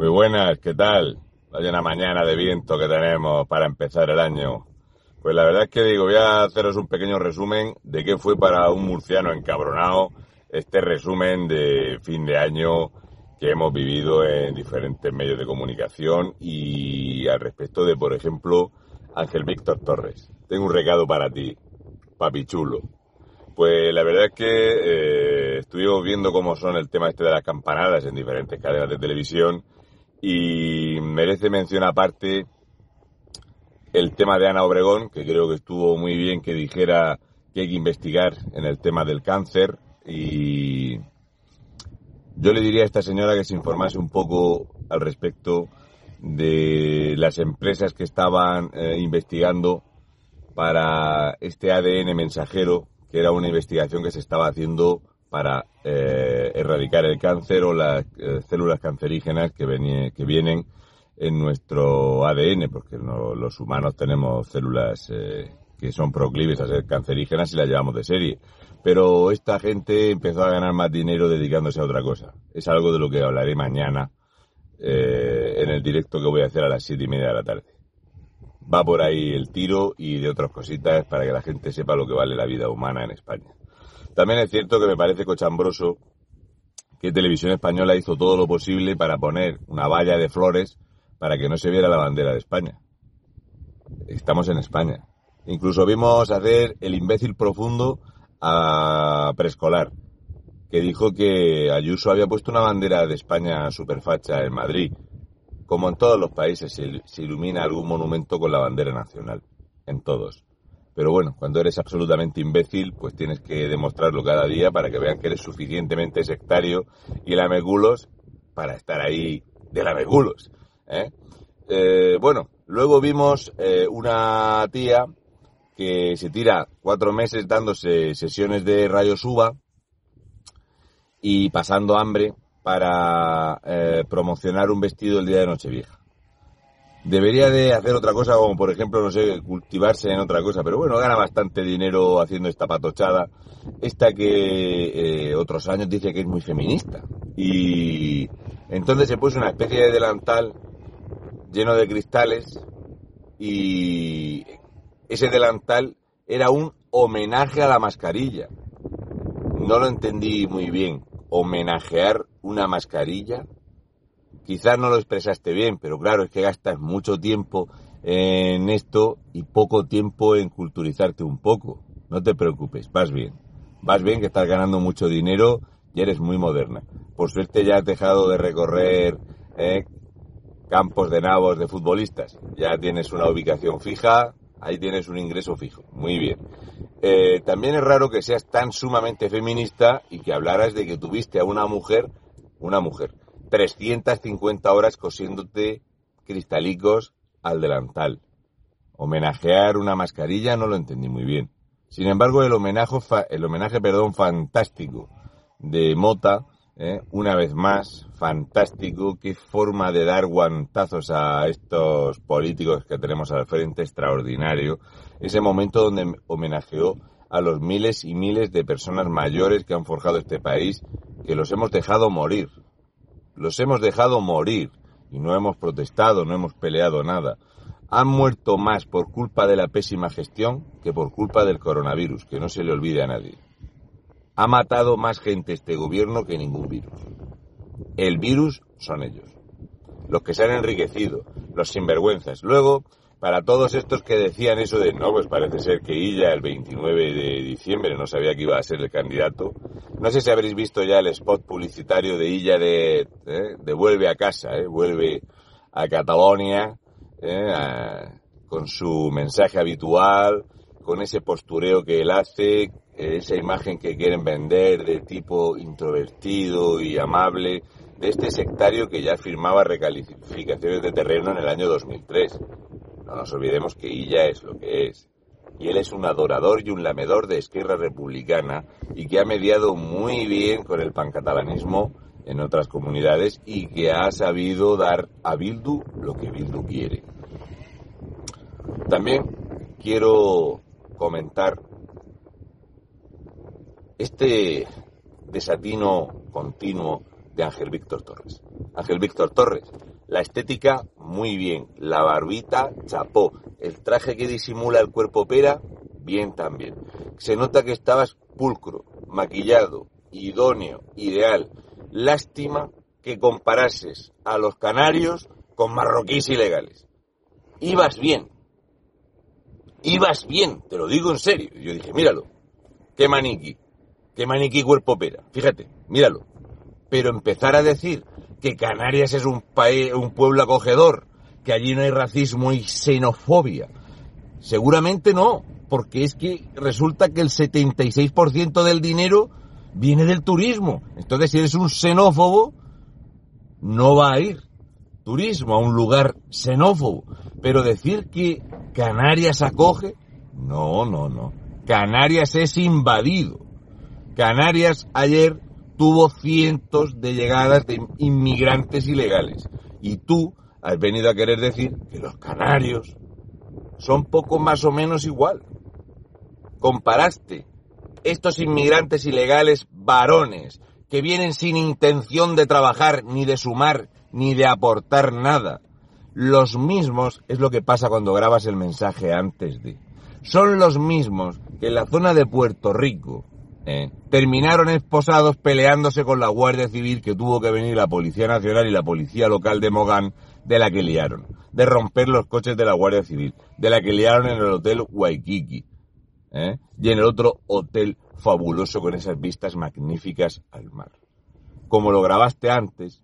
Muy buenas, ¿qué tal? Vaya una mañana de viento que tenemos para empezar el año. Pues la verdad es que digo, voy a haceros un pequeño resumen de qué fue para un murciano encabronado este resumen de fin de año que hemos vivido en diferentes medios de comunicación y al respecto de, por ejemplo, Ángel Víctor Torres. Tengo un recado para ti, papi chulo. Pues la verdad es que eh, estuvimos viendo cómo son el tema este de las campanadas en diferentes cadenas de televisión y merece mención aparte el tema de Ana Obregón, que creo que estuvo muy bien que dijera que hay que investigar en el tema del cáncer. Y yo le diría a esta señora que se informase un poco al respecto de las empresas que estaban eh, investigando para este ADN mensajero, que era una investigación que se estaba haciendo para eh, erradicar el cáncer o las eh, células cancerígenas que, que vienen en nuestro ADN, porque los humanos tenemos células que son proclives a ser cancerígenas y las llevamos de serie. Pero esta gente empezó a ganar más dinero dedicándose a otra cosa. Es algo de lo que hablaré mañana eh, en el directo que voy a hacer a las siete y media de la tarde. Va por ahí el tiro y de otras cositas para que la gente sepa lo que vale la vida humana en España. También es cierto que me parece cochambroso que Televisión Española hizo todo lo posible para poner una valla de flores para que no se viera la bandera de España. Estamos en España. Incluso vimos hacer el imbécil profundo a preescolar, que dijo que Ayuso había puesto una bandera de España superfacha en Madrid. Como en todos los países se, ilumina algún monumento con la bandera nacional, en todos. Pero bueno, cuando eres absolutamente imbécil, pues tienes que demostrarlo cada día para que vean que eres suficientemente sectario y lamegulos para estar ahí de lamegulos. ¿eh? Eh, bueno, luego vimos eh, una tía que se tira cuatro meses dándose sesiones de rayos UVA y pasando hambre para eh, promocionar un vestido el día de Nochevieja. Debería de hacer otra cosa, como por ejemplo, no sé, cultivarse en otra cosa, pero bueno, gana bastante dinero haciendo esta patochada. Esta que eh, otros años dice que es muy feminista. Y entonces se puso una especie de delantal lleno de cristales y ese delantal era un homenaje a la mascarilla. No lo entendí muy bien. ¿Homenajear una mascarilla? Quizás no lo expresaste bien, pero claro, es que gastas mucho tiempo en esto y poco tiempo en culturizarte un poco. No te preocupes, vas bien. Vas bien que estás ganando mucho dinero y eres muy moderna. Por suerte ya has dejado de recorrer eh, campos de nabos de futbolistas. Ya tienes una ubicación fija, Ahí tienes un ingreso fijo. Muy bien. Eh, también es raro que seas tan sumamente feminista y que hablaras de que tuviste a una mujer, una mujer, 350 horas cosiéndote cristalicos al delantal. Homenajear una mascarilla no lo entendí muy bien. Sin embargo, el homenaje, el homenaje perdón, fantástico de Mota ¿eh? una vez más, fantástico, qué forma de dar guantazos a estos políticos que tenemos al frente, extraordinario. Ese momento donde homenajeó a los miles y miles de personas mayores que han forjado este país, que los hemos dejado morir. Los hemos dejado morir y no hemos protestado, no hemos peleado nada. Han muerto más por culpa de la pésima gestión que por culpa del coronavirus, que no se le olvide a nadie. Ha matado más gente este gobierno que ningún virus. El virus son ellos. Los que se han enriquecido, los sinvergüenzas. Luego, para todos estos que decían eso de, no, pues parece ser que ella el 29 de diciembre no sabía que iba a ser el candidato. No sé si habréis visto ya el spot publicitario de ella de, ¿eh? de vuelve a casa, ¿eh? vuelve a Cataluña, ¿eh? con su mensaje habitual, con ese postureo que él hace, esa imagen que quieren vender de tipo introvertido y amable de este sectario que ya firmaba recalificaciones de terreno en el año 2003. No nos olvidemos que ella es lo que es. Y él es un adorador y un lamedor de Esquerra Republicana y que ha mediado muy bien con el pancatalanismo en otras comunidades y que ha sabido dar a Bildu lo que Bildu quiere. También quiero comentar este desatino continuo de Ángel Víctor Torres. Ángel Víctor Torres, La estética, muy bien. La barbita, chapó. El traje que disimula el cuerpo pera, bien también. Se nota que estabas pulcro, maquillado, idóneo, ideal. Lástima que comparases a los canarios con marroquíes ilegales. Ibas bien. Ibas bien, te lo digo en serio. Yo dije, míralo, qué maniquí, qué maniquí cuerpo pera. Fíjate, míralo. Pero empezar a decir que Canarias es un país, un pueblo acogedor, que allí no hay racismo y xenofobia. Seguramente no, porque es que resulta que el 76% del dinero viene del turismo. Entonces, si eres un xenófobo, no va a ir turismo a un lugar xenófobo. Pero decir que Canarias acoge, no, no, no. Canarias es invadido. Canarias ayer tuvo cientos de llegadas de inmigrantes ilegales. Y tú has venido a querer decir que los canarios son poco más o menos igual. Comparaste estos inmigrantes ilegales varones que vienen sin intención de trabajar, ni de sumar, ni de aportar nada. Los mismos es lo que pasa cuando grabas el mensaje antes de. Son los mismos que en la zona de Puerto Rico ¿eh? terminaron esposados peleándose con la Guardia Civil que tuvo que venir la Policía Nacional y la Policía Local de Mogán, de la que liaron, de romper los coches de la Guardia Civil, de la que liaron en el Hotel Waikiki ¿eh? y en el otro hotel fabuloso con esas vistas magníficas al mar. Como lo grabaste antes,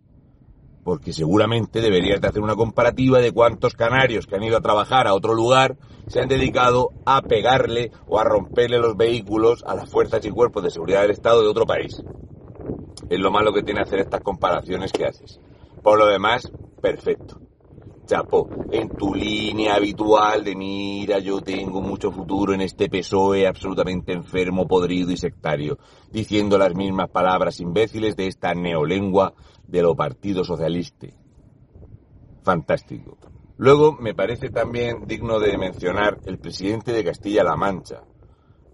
porque seguramente deberías de hacer una comparativa de cuántos canarios que han ido a trabajar a otro lugar se han dedicado a pegarle o a romperle los vehículos a las fuerzas y cuerpos de seguridad del Estado de otro país. Es lo malo que tiene hacer estas comparaciones que haces. Por lo demás, perfecto. Chapo, en tu línea habitual de mira, yo tengo mucho futuro en este PSOE absolutamente enfermo, podrido y sectario, diciendo las mismas palabras imbéciles de esta neolengua de lo Partido Socialista. Fantástico. Luego me parece también digno de mencionar el presidente de Castilla-La Mancha.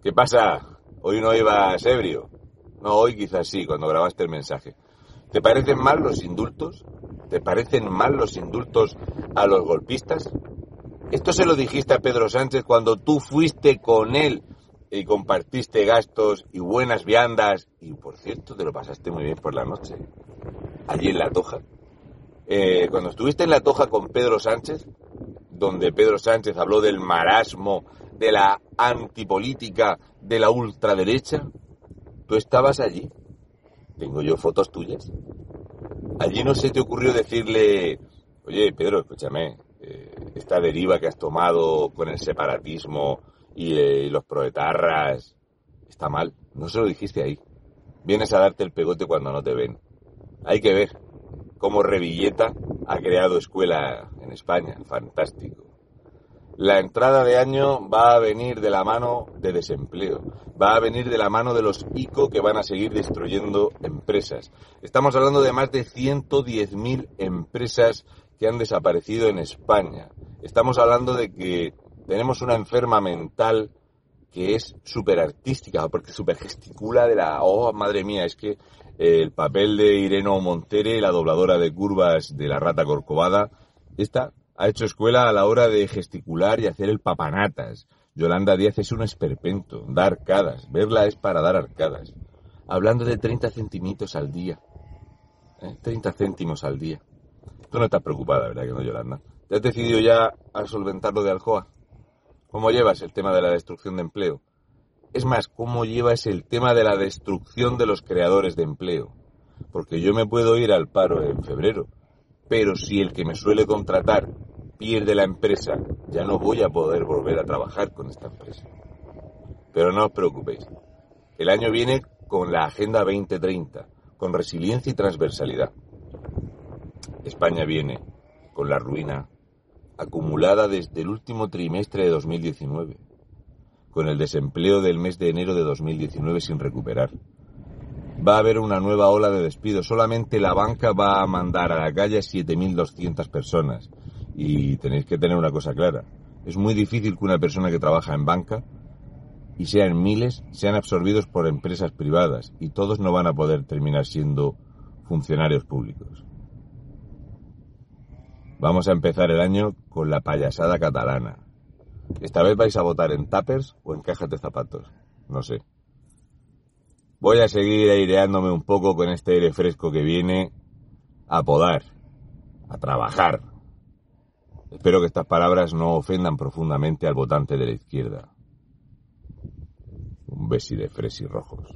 ¿Qué pasa? ¿Hoy no ibas ebrio? No, hoy quizás sí, cuando grabaste el mensaje. ¿Te parecen mal los indultos? ¿Te parecen mal los indultos a los golpistas? Esto se lo dijiste a Pedro Sánchez cuando tú fuiste con él y compartiste gastos y buenas viandas y por cierto te lo pasaste muy bien por la noche allí en La Toja. Eh, cuando estuviste en La Toja con Pedro Sánchez, donde Pedro Sánchez habló del marasmo, de la antipolítica, de la ultraderecha, tú estabas allí. Tengo yo fotos tuyas. Allí no se te ocurrió decirle, oye Pedro, escúchame, eh, esta deriva que has tomado con el separatismo y, eh, y los proetarras está mal. No se lo dijiste ahí. Vienes a darte el pegote cuando no te ven. Hay que ver cómo Revilleta ha creado escuela en España. Fantástico. La entrada de año va a venir de la mano de desempleo, va a venir de la mano de los ICO que van a seguir destruyendo empresas. Estamos hablando de más de 110.000 empresas que han desaparecido en España. Estamos hablando de que tenemos una enferma mental que es súper artística, porque súper gesticula de la, oh, madre mía, es que el papel de Ireno Montere, la dobladora de curvas de la rata corcovada, esta ha hecho escuela a la hora de gesticular y hacer el papanatas. Yolanda Díaz es un esperpento, da arcadas, verla es para dar arcadas. Hablando de 30 centimitos al día. ¿eh? 30 céntimos al día. Tú no estás preocupada, ¿verdad que no, Yolanda? ¿Te has decidido ya a solventar lo de Alcoa? ¿Cómo llevas el tema de la destrucción de empleo? Es más, cómo llevas el tema de la destrucción de los creadores de empleo. Porque yo me puedo ir al paro en febrero, pero si el que me suele contratar pierde la empresa, ya no voy a poder volver a trabajar con esta empresa. Pero no os preocupéis. El año viene con la Agenda 2030, con resiliencia y transversalidad. España viene con la ruina acumulada desde el último trimestre de 2019 con el desempleo del mes de enero de 2019 sin recuperar. Va a haber una nueva ola de despidos. Solamente la banca va a mandar a la calle 7.200 personas. Y tenéis que tener una cosa clara. Es muy difícil que una persona que trabaja en banca y sean miles, sean absorbidos por empresas privadas y todos no van a poder terminar siendo funcionarios públicos. Vamos a empezar el año con la payasada catalana. Esta vez vais a votar en tapers o en cajas de zapatos. No sé. Voy a seguir aireándome un poco con este aire fresco que viene a podar, a trabajar. Espero que estas palabras no ofendan profundamente al votante de la izquierda. Un besi de fresi rojos.